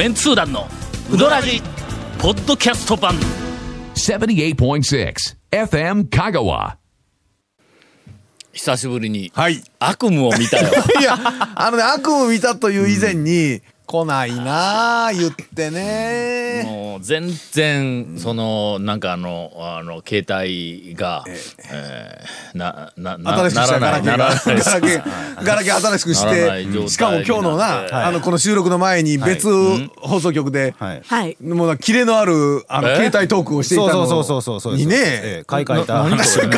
メンツー団のウドラジポッドキャスト版78.6 FM Kagawa. 久しぶりにはい。悪夢を見たよ いや、あのね、悪夢見たという以前に、来ないなあ言ってね。もう全然そのなんかあのあの携帯が、えーななな新しくしたガラケーガラケー、ガラケー新しくして、しかも今日のになあの、この収録の前に別放送局で、はい。はい。もうなキレのある、あの、え？携帯トークをしていたの。そうそうそうそうそうそうですにえねえ、買い替えた。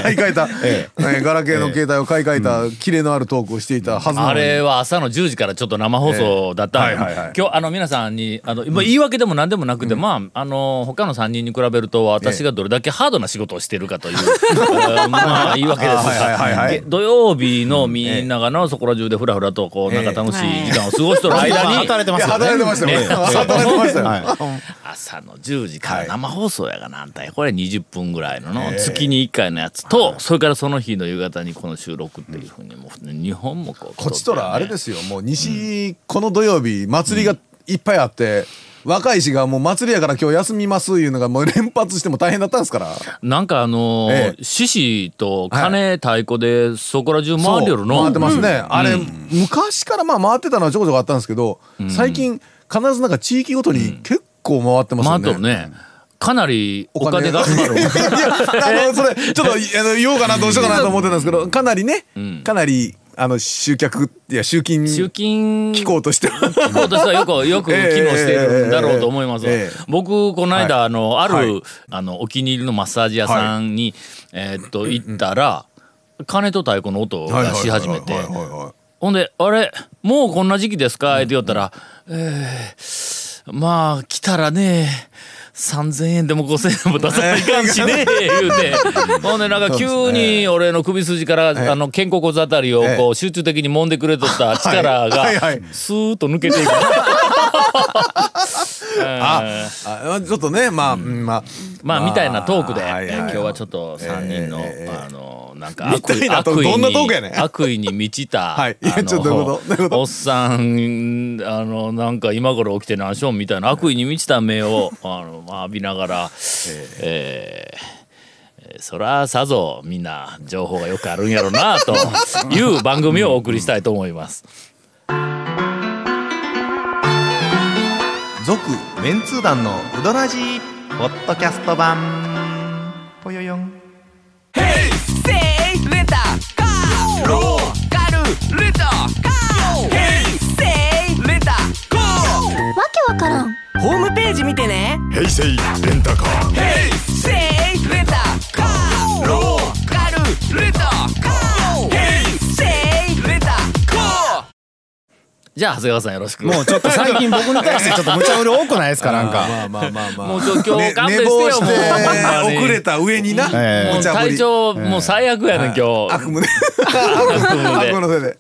買い替えた、ええーガラケーの携帯を買い替えた、キレのあるトークをしていたはずなのにあれは朝の10時からちょっと生放送だったんよええ今日あの皆さんにあの、まあ言い訳でも何でもなくて、まああの他の3人に比べると私がどれだけハードな仕事をしているかという、え ーまあ言い訳です。あはいはいはいはい。が土曜日のみんながのそこら中でふらふらとこうなんか楽しい時間を過ごしてる間に、働いてますよね。働いてましたよ、ええ。働いてましたよ、はい朝の10時から生放送やがなんたいこれ20分ぐらいのの月に1回のやつとそれからその日の夕方にこの収録っていうふうにもう日本もこうこっちとらあれですよ。もう西、この土曜日祭りがいっぱいあって、若い氏がもう祭りやから今日休みますいうのがもう連発しても大変だったんですから。なんかあのーええ。獅子と鐘太鼓でそこら中回りよるの？回ってますね、あれ、昔からまあ回ってたのはちょこちょこあったんですけど、最近必ずなんか地域ごとに結構回ってますよね、回っとるね。かなりお金。がかかるいやあのそれちょっとあの言おうかなどうしようかなと思ってたんですけどかなりね、かなりあの集客いや集金集金機構としては機構としてはよくよく 機能しているんだろうと思いますわ。ええええ僕この間、あのある、はい。あのお気に入りのマッサージ屋さんに、えーっと行ったら鐘と太鼓の音がし始めて。はいはいはいはい。ほんで「あれもうこんな時期ですか?」って言ったら「えーまあ来たらね3,000円でも5,000円も出さないかんしね 」言うて。ほんでなんか急に俺の首筋からあの肩甲骨あたりをこう集中的に揉んでくれとった力がスーッと抜けていく。あえーあちょっとねまあ、うんまあ。まあみたいなトークで、今日はちょっと3人の、えーあのなんかみ悪意悪意に悪意に満ちた、おっさんあのなんか今頃起きて何しょんみたいな悪意に満ちた目を あの、まあ、浴びながら、えーえーそらさぞみんな情報がよくあるんやろな という番組をお送りしたいと思います。続メンツー団のウドラジーポッドキャスト版。ぽよよんじゃあ長谷川さんよろしく。もうちょっと最近僕に対してちょっと無茶ぶり多くないですかなんか。まあまあまあまあもうちょ今日ね勘弁してよ遅れた上にな、ええもう体調もう最悪やねん今日。悪夢で。悪夢で。悪夢のせいで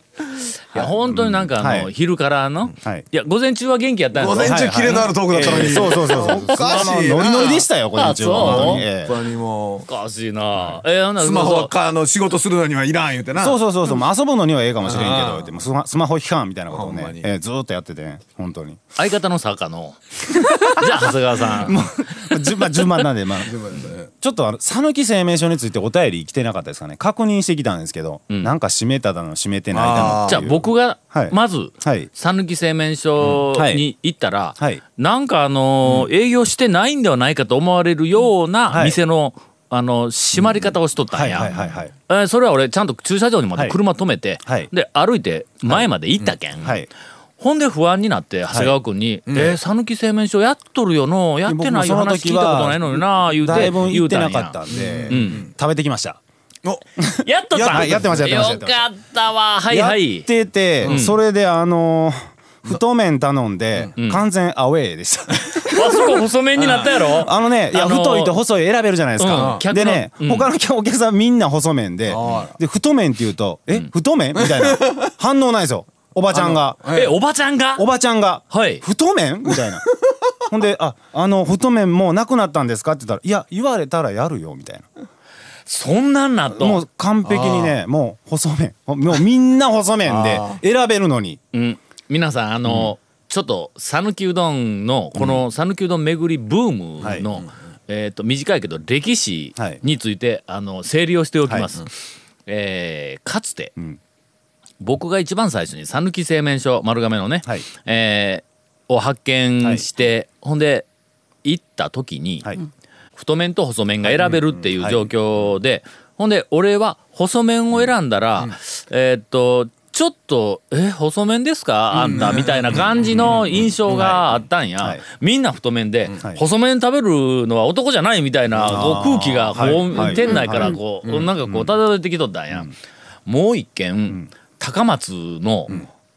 いや本当になんかあの、はい。昼からの、はい。いや午前中は元気やったん午ですよ前中キレのあるトークだったのに、そうそうそうそう。おかしいノリノリでしたよ、これ中あそう？本当に。もう。おかしいな、えー、スマそうホかあの仕事するのにはいらん言うてな。そうそうそうそう、まあ遊ぶのにはええかもしれんけど、でもスマスマホ批判みたいなことをねええずーっとやっててね、本当に。相方の坂の。じゃあ長谷川さん。順番順番なんで、まあ、ちょっとあの讃岐製麺所についてお便り来てなかったですかね。確認してきたんですけど、なんか閉めただの閉めてないだのじゃあ僕がはい。まずはい。讃岐製麺所に行ったら、はい。なんかあのー営業してないんではないかと思われるようなはい。店の、あの閉まり方をしとったんや、はいはいはいはい。えーそれは俺ちゃんと駐車場にまではい。車止めて、はい。で歩いて前まで行ったけん、はいほんで不安になって長谷川君に「えー讃岐製麺所やっとるよのやってないよ話聞いたことないのにな」言うて言うてなかったや。んで、ん。食べてきました。お。やっとったや。やってましたやってましたよかったわ。はいはい。やってて、それであのー太麺頼んで、完全アウェーでした。あそこ細麺になったやろ？あのね、いや、あのー太いと細い選べるじゃないですうん。か。客のでね、うん。他のお客さんみんな細麺であ、で、太麺って言うと、え、太麺？みたいな。反応ないですよ。おばちゃんが。えおばちゃんが？おばちゃんが。はい。太麺？みたいな。ほんで、あ、あの、太麺もうなくなったんですか？って言ったら、いや、言われたらやるよ、みたいな。そんなんなっともう完璧にね、もう細麺。もうみんな細麺で選べるのに。うん、皆さんあの、ちょっと讃岐うどんのこの讃岐うどん巡りブームはい。の、えー、と短いけど歴史について、あの整理をしておきます。えーかつて、ん僕が一番最初に讃岐製麺所丸亀のね、はい。えーを発見して、ほんで行った時に、はい。太麺と細麺が選べるっていう状況で、ほんで俺は細麺を選んだら、えーっとちょっと「え細麺ですか？あんた」みたいな感じの印象があったんや、はい。みんな太麺で、はい。細麺食べるのは男じゃないみたいなこう空気がこう、はい。はい。店内からこう、なんかこう漂ってきとったんや、もう一軒、高松の、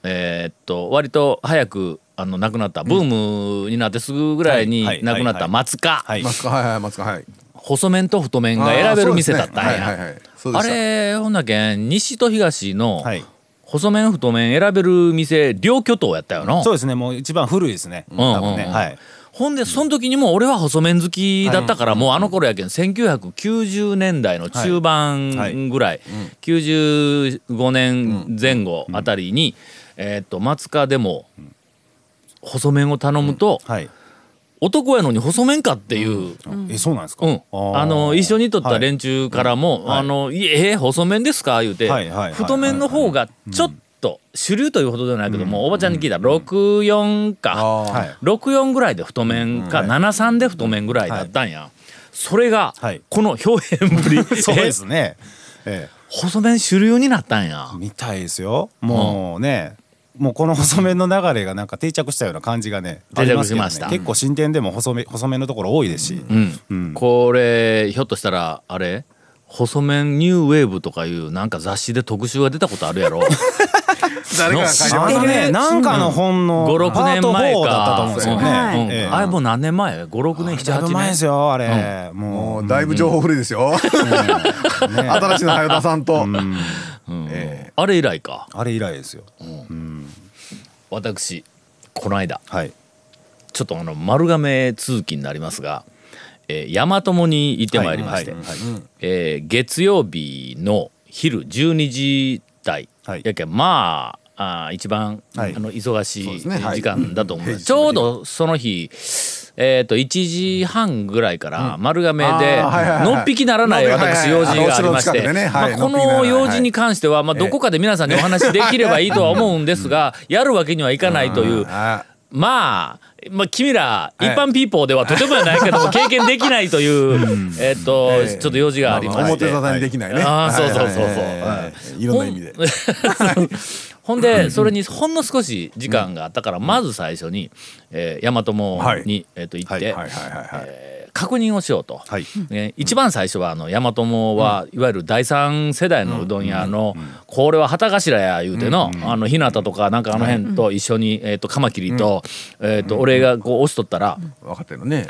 えーっと割と早くあの亡くなったブームになってすぐぐらいにはい亡くなった松川、はい。はいはい松川はい。細麺と太麺が選べる店だったんや。あれほんだけん西と東のはい。細麺太麺選べる店両巨頭やったよな。そうですね。もう一番古いですね。多分ねうんうん。はいほんでその時にも俺は細麺好きだったからもうあの頃やけん1990年代の中盤ぐらい95年前後あたりにえーっと松川でも細麺を頼むとはい。男やのに細麺かっていう。えそうなんですか？うん、ー。あの一緒に撮った連中からも「はい。あのいええ細麺ですか?」言うて、はい。はい。はい。太麺の方がちょっと主流というほどではないけども、おばちゃんに聞いた。ら64か、あー。はい。64ぐらいで太麺か、73で太麺ぐらいだったんや、それが、はい。この表現ぶり。そうですね。ええ。細麺主流になったんや。みたいですよ。もうねもうこの細麺の流れがなんか定着したような感じがね定着しました。結構新店でも細め細麺のところ多いですし、うん。うん。これひょっとしたらあれ？細麺ニューウェーブとかいうなんか雑誌で特集が出たことあるやろ？誰かが書いてあましたねのねなんかの本の5 6パート年前か4だったと思うんですよね、はい。うんええ。あれもう何年前？56年だいぶ78年前ですよあれ、ももう。うだいぶ情報古いですよ。新しいの早田さんと。えあれ以来か。あれ以来ですよ。私この間。はい。ちょっとあの丸亀通勤になりますが、えー、大和に行ってまいりまして、はいはいえー月曜日の昼12時台、はい。やけんまああー一番、はい。あの忙しい時間だと思う、平日ちょうどその日えー、と1時半ぐらいから丸亀でのっぴきならない私用事がありましてまあこの用事に関してはまあどこかで皆さんにお話できればいいとは思うんですがやるわけにはいかないというあまあ、まあ、君ら一般ピーポーではとてもやないけども経験できないという、えっと、ええ。ちょっと用事がありまして。表沙汰にできないね。あーそうそうそうそう。はいろんな意味で。ほん でそれにほんの少し時間があったからまず最初に、えー、大和もに、えー、と行って、はいはいはいはい。えー確認をしようと。はい。ね、一番最初はあの大和もは、いわゆる第三世代のうどん屋の、これは旗頭や言うての、あの日向とかなんかあの辺と一緒に、えー、とカマキリと,、えー、と俺がこう押しとったら、分かってるのね。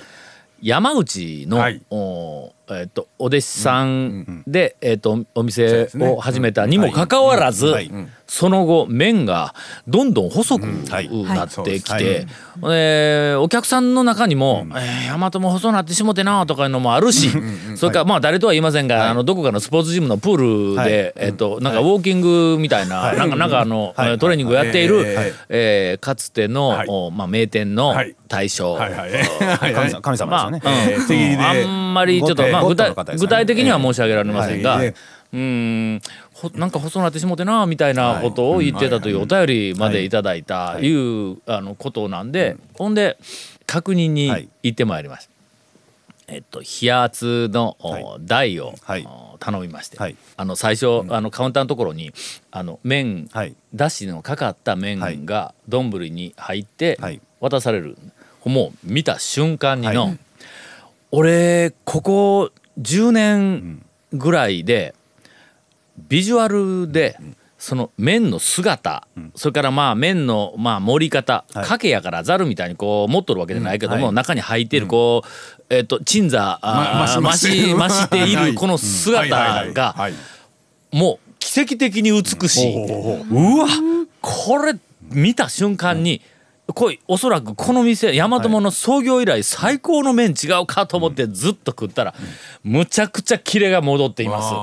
山口の、はい。おえー、とお弟子さんで、えー、とお店を始めたにもかかわらず、はい。その後麺がどんどん細くはい。なってきはい。て、えーお客さんの中にも「えー大和も細なってしもてな」とかいうのもあるしそれからまあ誰とは言いませんが、あのどこかのスポーツジムのプールで、はい。えー、となんかウォーキングみたいな、なんかなんかあの、はい。トレーニングをやっている、はい。えーかつての、まあ、名店のはい。大将、神様ですよね、あん。まりちょっと、まあ、ゴ具体具体的には申し上げられませんが、うんほなんか細なってしもてなみたいなことを言ってたというお便りまでいただいたいうあのことなんで、ほんで確認にはい行ってまいりました。えっと、冷圧の、台を、頼みまして、はい。あの最初、あのカウンターのところにあの麺、はい。だしのかかった麺が丼に入ってはい。渡される、もう見た瞬間にの、はい俺ここ10年ぐらいでビジュアルでその麺の姿、それからまあ麺のまあ盛り方、はい。かけやからざるみたいにこう持っとるわけじゃないけども、うんはい。中に入っているこう、えっと鎮座ま増し増し。ているこの姿がはい。もう奇跡的に美しい。うわ。これ見た瞬間に、こいおそらくこの店大和もの創業以来最高の麺違うかと思ってずっと食ったら、むちゃくちゃキレが戻っています。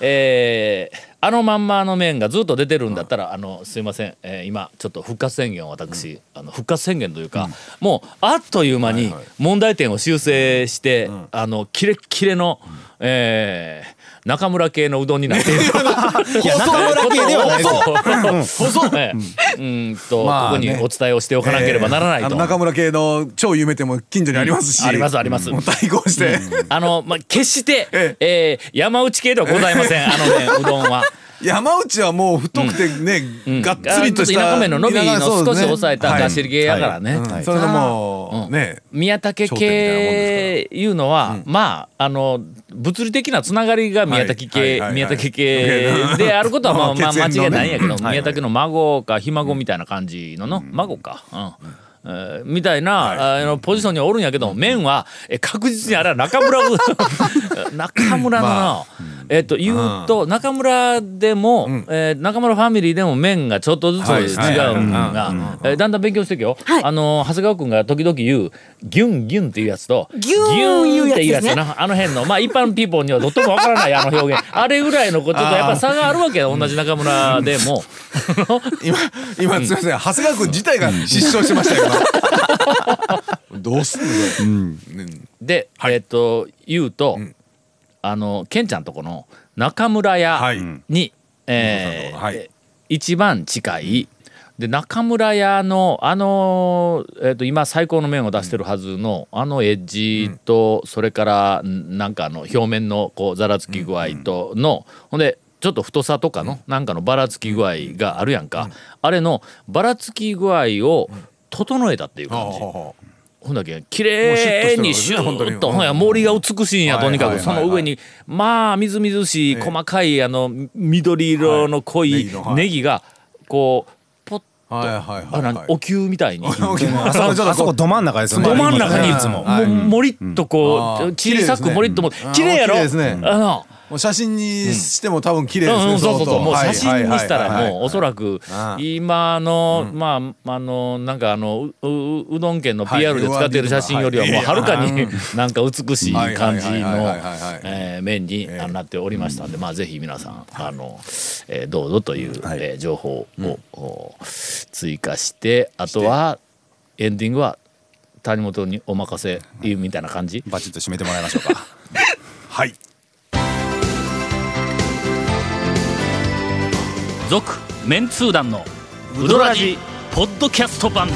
えーあのまんまの麺がずっと出てるんだったら、あのすいません、えー今ちょっと復活宣言を私、あの復活宣言というか、もうあっという間に問題点を修正して、あのキレッキレの、えー中村系のうどんになっている。いや中村系ではないです細。ね、うーん。と、ここにお伝えをしておかなければならないと。中村系の超有名店も近所にありますし、ありますあります。対抗して、あの、まあ、決して、え。えー山内系ではございません、あのね、うどんは。山内はもう太くてね、うん。がっつりとした田舎麺の伸びの少し抑えたがっしり系やからね。うん。それのもう、ね。宮武系いうのは、まああの物理的なつながりが宮武系、はい。はい。はいはい。宮武系であることは まあ、まあ、間違いないんやけど、はいはい。宮武の孫かひ孫みたいな感じのの、孫か。うん。えーみたいな、あのポジションにおるんやけど、麺はえ確実にあれは中村う 中村のな、まえっと言うと、中村でも、えー中村ファミリーでも麺がちょっとずつ違うんが、えーだんだん勉強していくよ。はい。あの長谷川君が時々言うギュンギュンっていうやつとギュンっていうやつやな。あの辺のまあ一般ピーポーにはとってもわからない あの表現。あれぐらいのこととやっぱ差があるわけよ同じ中村でも。今今すみません。長谷川君自体が失笑してましたよ今 どうすんの？これ、ねで、えっと言うと、あのケンちゃんとこの中村屋はい。に、えーはい。一番近い。で中村屋のあの、えー、と今最高の麺を出してるはずの、あのエッジと、それからんなんかあの表面のこうざらつき具合との、ほんでちょっと太さとかの、なんかのばらつき具合があるやんか、あれのばらつき具合を整えたっていう感じ。ほんだけ綺麗にシュもうシュッとほんや森が美しいんやはいとにかく。はいはいはい。その上にまあみずみずしい細かいあの緑色の濃いはい。ネギがこうポッはいはいはいあ何お灸みたいに。あそこど真ん中ですよね。ど真ん中にいつも。はい。もうもりっとこうあー。小さくもりっとも綺麗やろあー綺麗ですねあのもう写真にしても多分綺麗ですね、うんうん、そうそうそう。もう写真にしたらもうおそらく今のまああのなんかあのうううどん県の PR で使っている写真よりはもうはるかになんか美しい感じの面にええなっておりましたんでまあぜひ皆さんあのえーどうぞというえー情報をお追加してあとはエンディングは谷本にお任せみたいな感じ。バチッと締めてもらいましょうか。はい続メンツー団のウドラジポッドキャスト版。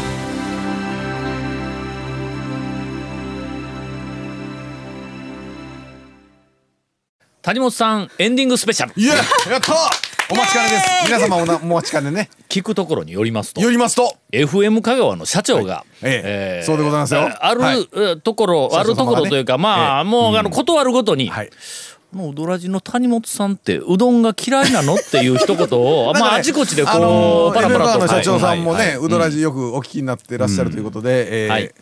谷本さんエンディングスペシャル。いややったお待ちかねです。皆様おなお待ちかねね。聞くところによりますとよりますと。FM 香川の社長が、ええそうでございますよ。ある、ところ、あるところというかまあ、もうあの断るごとに、はい。このうどらじの谷本さんってうどんが嫌いなのっていう一言を、まああちこちでこう、あのーパラパラとの社長さんもはいね、うどらじよくお聞きになってらっしゃるということで、えー。はい。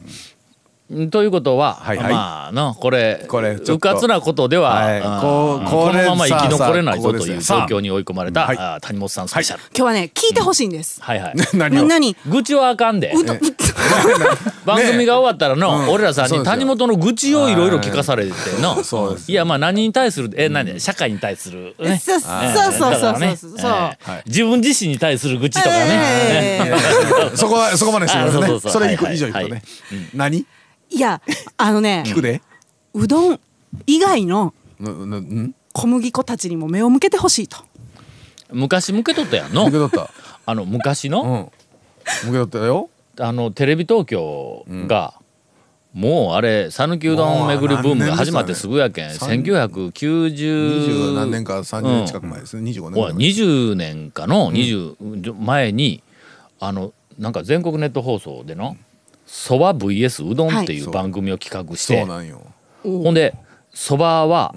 ということは、はいはい。まあのこれこれうかつなことでは、はい。こうこのまま生き残れないぞという状況に追い込まれた、はい谷本さんスペシャル、今日はね聞いてほしいんです、はいはい。みんなに愚痴はあかんで。うどん 番組が終わったらの、うん。俺らさんに谷本の愚痴をいろいろ聞かされての。そうですいやまあ何に対するえ何？で社会に対する、ね。そうえーそうそうそうそう。そうえー自分自身に対する愚痴とかね、えーそこはそこまでしてくださいそうそうそう。それ以上いくとね。はい何？いやあのね聞くで。うどん以外の小麦粉たちにも目を向けてほしいと。昔向けとったやんの。受け取った。あの昔の、うん。受け取ったよあのテレビ東京が、もうあれ讃岐うどん巡りブームが始まってすぐやけん、もう何1990 20何年か30年近く前ですね25年ぐおい。らい20年かの20前にあのなんか全国ネット放送での「そば VS うどん」っていはいう番組を企画して、そうなんよ。ほんでそばは、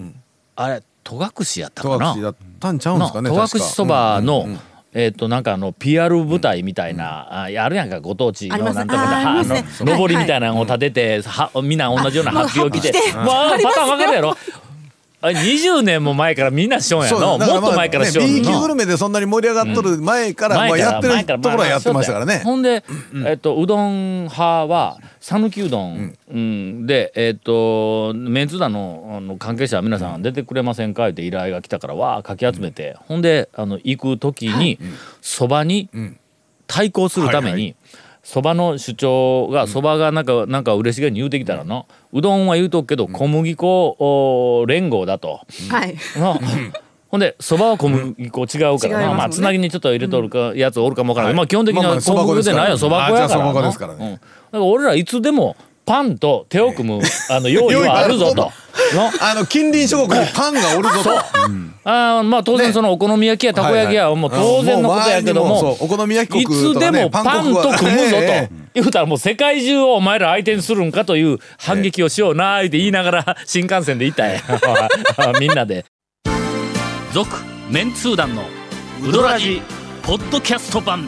あれ戸隠やったかな？戸隠だったんちゃうんですかねの戸隠そばの、うんうんうんえっ、となんかあの PR 舞台みたいな、ああるやんかご当地のなんとかで。あの上りみたいなのを立てて、はみんな同じような発表着て。あもう発表着てますよ。パターン分かるやろあれ20年も前からみんなしよんやの？もっと前からしよんね B 級グのルメでそんなに盛り上がっとる前から、前からもうやって前からるところはやってましたからね。ほんで、えっと、うどん派は讃岐うどん、うん。で、えっと、メンツー団のあの関係者皆さん出てくれませんか？って依頼が来たからわあかき集めて、ほんであの行く時にそば、に対抗するために。そばの主張がそばがなんかなんか嬉しげに言うてきたらの、うどんは言うとくけど小麦粉お連合だと。はい。なほんでそばは小麦粉違うからな、ね。まあつなぎにちょっと入れとるか、やつおるかもわからない、まあ基本的には小麦粉でないよそそばば粉やからだから俺らいつでもパンと手を組むあの用意はあるぞと。の？あの近隣諸国にパンがおるぞと。あーまあ当然そのお好み焼きやたこ焼きやもう当然のことやけどもお好み焼きいつでもパンと組むぞと。ええ。言うたらもう世界中をお前ら相手にするんかという反撃をしようなーって言いながら新幹線で行ったんや。みんなで。続メンツー団のウドラジポッドキャスト版